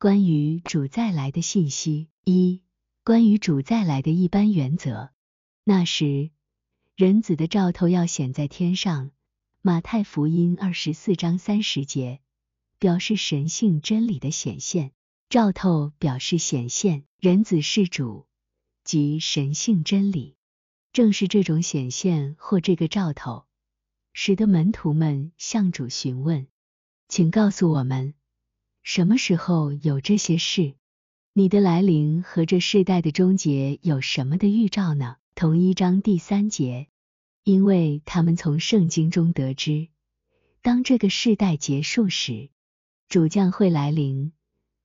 关于主再来的信息。一、关于主再来的一般原则。那时，人子的兆头要显在天上。马太福音二十四章三十节，表示神性真理的显现。兆头表示显现，人子是主，即神性真理。正是这种显现或这个兆头，使得门徒们向主询问：“请告诉我们，什么时候有这些事？你的来临和这世代的终结有什么的预兆呢？”同一章第三节，因为他们从圣经中得知，当这个世代结束时，主将会来临。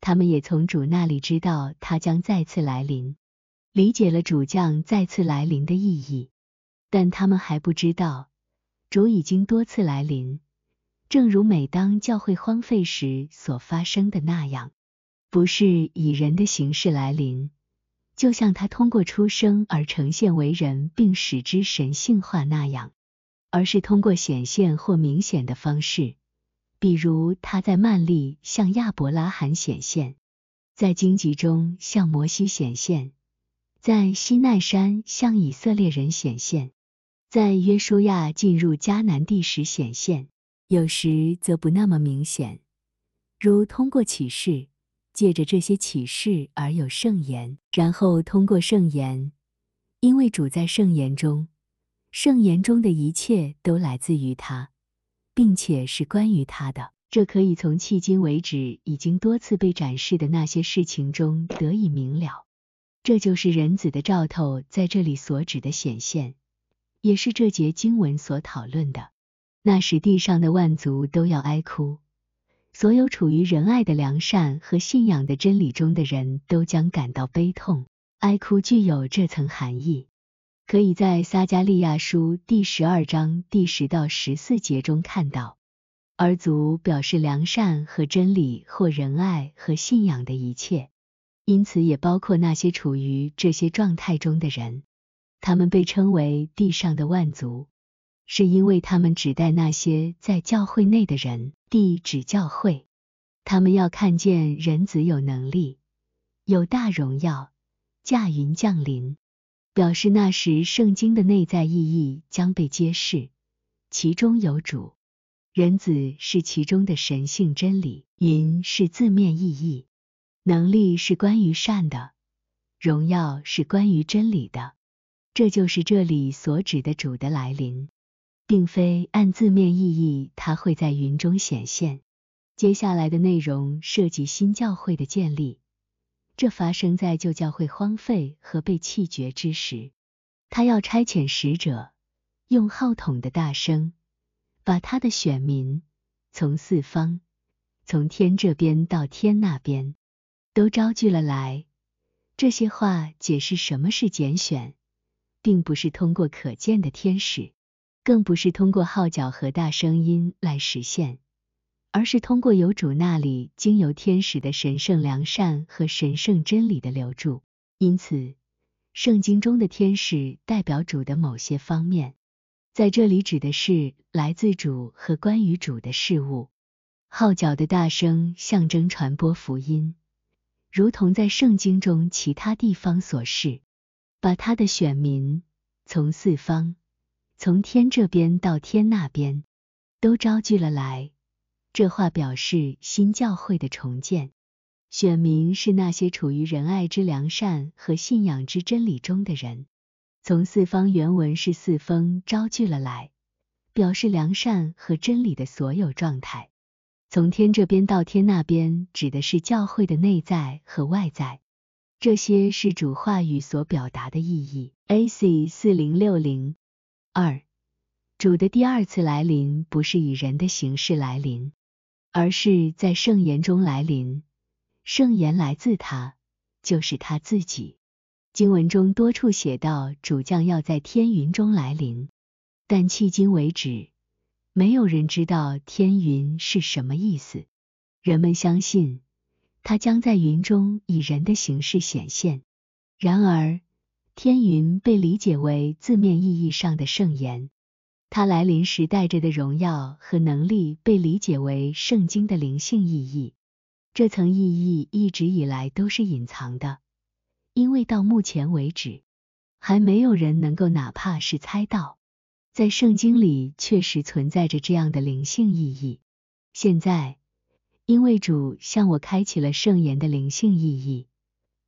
他们也从主那里知道他将再次来临，理解了主将再次来临的意义，但他们还不知道主已经多次来临，正如每当教会荒废时所发生的那样，不是以人的形式来临，就像他通过出生而呈现为人并使之神性化那样，而是通过显现或明显的方式。比如他在曼利向亚伯拉罕显现，在荆棘中向摩西显现，在西奈山向以色列人显现，在约书亚进入迦南地时显现。有时则不那么明显，如通过启示，借着这些启示而有圣言，然后通过圣言，因为主在圣言中，圣言中的一切都来自于他。并且是关于他的，这可以从迄今为止已经多次被展示的那些事情中得以明了。这就是人子的兆头在这里所指的显现，也是这节经文所讨论的。那时地上的万族都要哀哭，所有处于仁爱的良善和信仰的真理中的人都将感到悲痛。哀哭具有这层含义。可以在撒加利亚书第十二章第十到十四节中看到，而族表示良善和真理或仁爱和信仰的一切，因此也包括那些处于这些状态中的人。他们被称为地上的万族，是因为他们指代那些在教会内的人。地指教会，他们要看见人子有能力、有大荣耀，驾云降临。表示那时圣经的内在意义将被揭示，其中有主，人子是其中的神性真理，云是字面意义，能力是关于善的，荣耀是关于真理的，这就是这里所指的主的来临，并非按字面意义它会在云中显现。接下来的内容涉及新教会的建立。这发生在旧教会荒废和被弃绝之时，他要差遣使者，用号筒的大声，把他的选民从四方，从天这边到天那边，都招聚了来。这些话解释什么是拣选，并不是通过可见的天使，更不是通过号角和大声音来实现。而是通过由主那里经由天使的神圣良善和神圣真理的流注，因此圣经中的天使代表主的某些方面，在这里指的是来自主和关于主的事物。号角的大声象征传播福音，如同在圣经中其他地方所示，把他的选民从四方，从天这边到天那边，都招聚了来。这话表示新教会的重建，选民是那些处于仁爱之良善和信仰之真理中的人。从四方原文是四风招聚了来，表示良善和真理的所有状态。从天这边到天那边，指的是教会的内在和外在。这些是主话语所表达的意义。A.C. 四零六零二，主的第二次来临不是以人的形式来临。而是在圣言中来临，圣言来自他，就是他自己。经文中多处写到主将要在天云中来临，但迄今为止，没有人知道天云是什么意思。人们相信他将在云中以人的形式显现。然而，天云被理解为字面意义上的圣言。它来临时带着的荣耀和能力被理解为圣经的灵性意义。这层意义一直以来都是隐藏的，因为到目前为止，还没有人能够哪怕是猜到，在圣经里确实存在着这样的灵性意义。现在，因为主向我开启了圣言的灵性意义，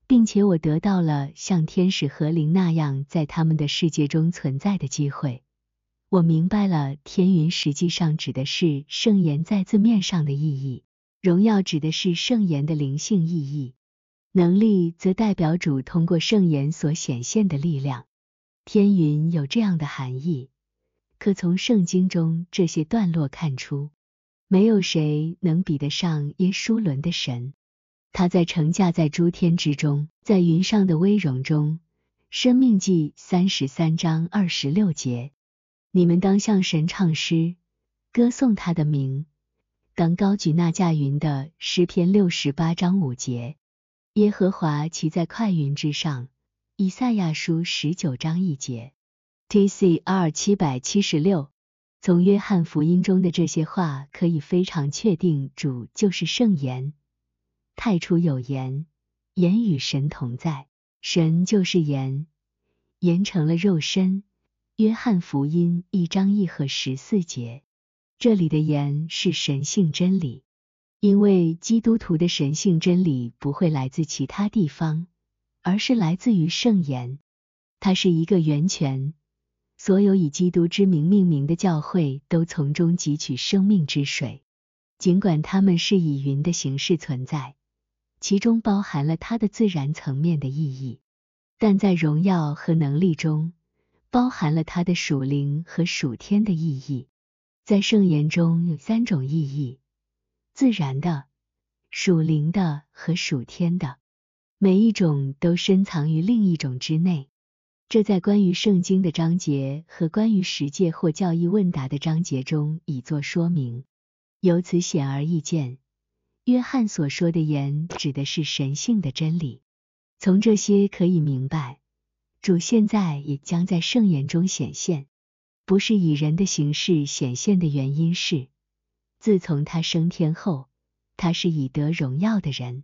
并且我得到了像天使和灵那样在他们的世界中存在的机会，我明白了天云实际上指的是圣言在字面上的意义。荣耀指的是圣言的灵性意义，能力则代表主通过圣言所显现的力量。天云有这样的含义，可从圣经中这些段落看出，没有谁能比得上耶稣伦的神。他在乘驾在诸天之中，在云上的威荣中。生命记三十三章二十六节，你们当向神唱诗，歌颂他的名。当高举那驾云的诗篇六十八章五节，耶和华骑在快云之上。以赛亚书十九章一节。T.C.R. 七百七十六。从约翰福音中的这些话，可以非常确定，主就是圣言。太初有言，言与神同在，神就是言，言成了肉身。约翰福音一章一和十四节。这里的言是神性真理，因为基督徒的神性真理不会来自其他地方，而是来自于圣言。它是一个源泉，所有以基督之名命名的教会都从中汲取生命之水。尽管它们是以云的形式存在，其中包含了它的自然层面的意义，但在荣耀和能力中，包含了它的属灵和属天的意义。在圣言中有三种意义：自然的、属灵的和属天的。每一种都深藏于另一种之内。这在关于圣经的章节和关于十诫或教义问答的章节中已作说明。由此显而易见，约翰所说的言指的是神性的真理。从这些可以明白，主现在也将在圣言中显现。不是以人的形式显现的原因是，自从他升天后，他是以得荣耀的人。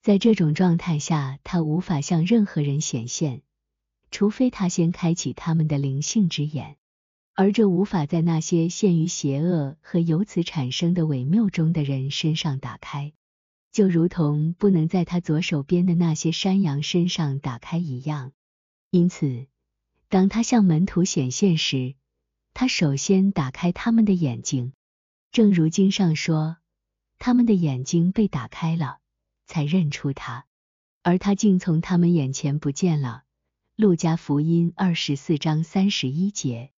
在这种状态下，他无法向任何人显现，除非他先开启他们的灵性之眼，而这无法在那些陷于邪恶和由此产生的伪谬中的人身上打开，就如同不能在他左手边的那些山羊身上打开一样。因此，当他向门徒显现时，他首先打开他们的眼睛，正如经上说，他们的眼睛被打开了，才认出他，而他竟从他们眼前不见了。路加福音二十四章三十一节。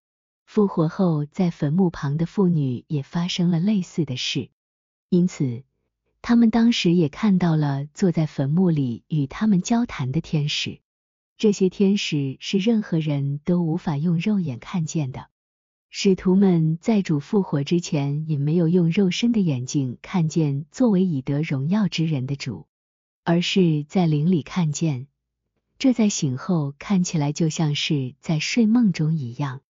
复活后，在坟墓旁的妇女也发生了类似的事，因此他们当时也看到了坐在坟墓里与他们交谈的天使。这些天使是任何人都无法用肉眼看见的。使徒们在主复活之前，也没有用肉身的眼睛看见作为以得荣耀之人的主，而是在灵里看见。这在醒后看起来就像是在睡梦中一样。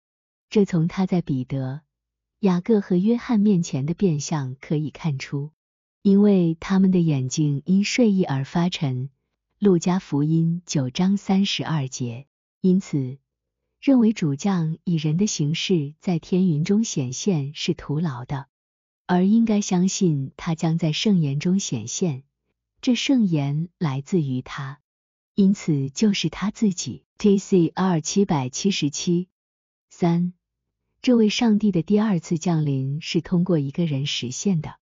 这从他在彼得、雅各和约翰面前的变相可以看出，因为他们的眼睛因睡意而发沉。路加福音九章三十二节。因此。认为主将以人的形式在天云中显现是徒劳的，而应该相信他将在圣言中显现。这圣言来自于他，因此就是他自己。T.C.R. 七百七十七三，这位上帝的第二次降临是通过一个人实现的。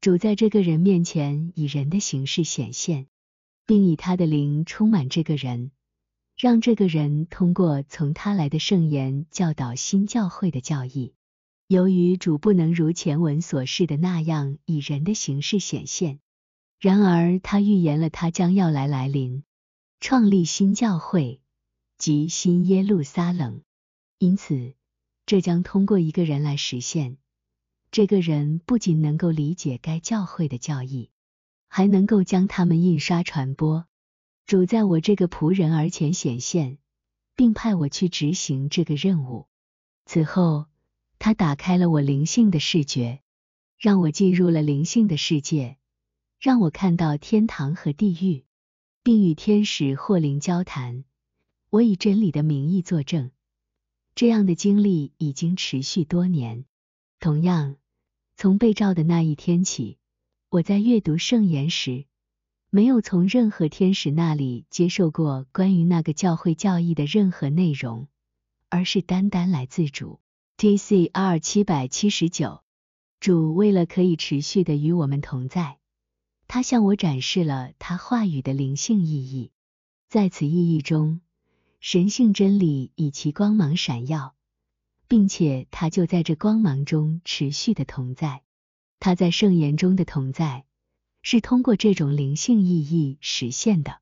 主在这个人面前以人的形式显现，并以他的灵充满这个人。让这个人通过从他来的圣言教导新教会的教义。由于主不能如前文所示的那样以人的形式显现，然而他预言了他将要来来临，创立新教会及新耶路撒冷。因此，这将通过一个人来实现。这个人不仅能够理解该教会的教义，还能够将他们印刷传播。主在我这个仆人而前显现，并派我去执行这个任务。此后，他打开了我灵性的视觉，让我进入了灵性的世界，让我看到天堂和地狱，并与天使或灵交谈。我以真理的名义作证，这样的经历已经持续多年。同样，从被召的那一天起，我在阅读圣言时，没有从任何天使那里接受过关于那个教会教义的任何内容，而是单单来自主。T.C.R. 七百七十九，主为了可以持续的与我们同在，他向我展示了他话语的灵性意义。在此意义中，神性真理以其光芒闪耀，并且他就在这光芒中持续的同在。他在圣言中的同在，是通过这种灵性意义实现的。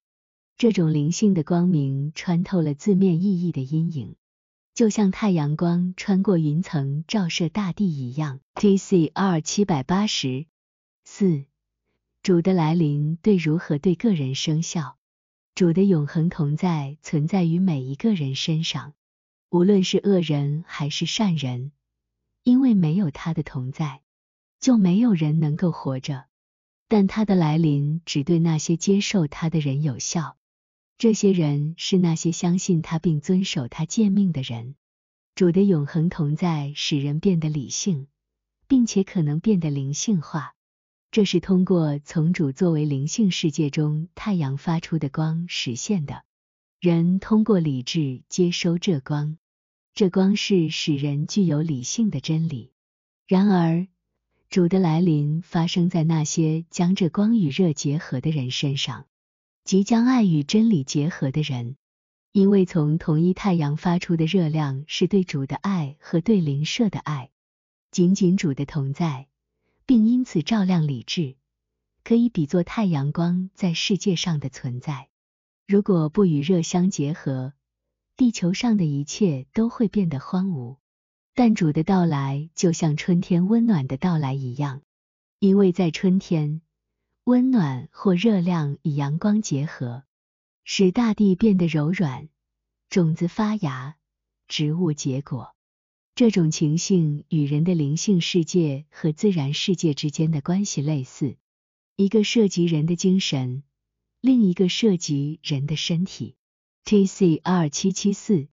这种灵性的光明穿透了字面意义的阴影，就像太阳光穿过云层照射大地一样。T.C.R. 七百八十四，主的来临对如何对个人生效？主的永恒同在存在于每一个人身上，无论是恶人还是善人，因为没有他的同在，就没有人能够活着。但他的来临只对那些接受他的人有效，这些人是那些相信他并遵守他诫命的人。主的永恒同在使人变得理性，并且可能变得灵性化。这是通过从主作为灵性世界中太阳发出的光实现的。人通过理智接收这光，这光是使人具有理性的真理。然而，主的来临发生在那些将这光与热结合的人身上，即将爱与真理结合的人，因为从同一太阳发出的热量是对主的爱和对灵舍的爱，仅仅主的同在。并因此照亮理智，可以比作太阳光在世界上的存在。如果不与热相结合，地球上的一切都会变得荒芜。但主的到来就像春天温暖的到来一样，因为在春天，温暖或热量与阳光结合，使大地变得柔软，种子发芽，植物结果。这种情形与人的灵性世界和自然世界之间的关系类似，一个涉及人的精神，另一个涉及人的身体。tcr 七七四，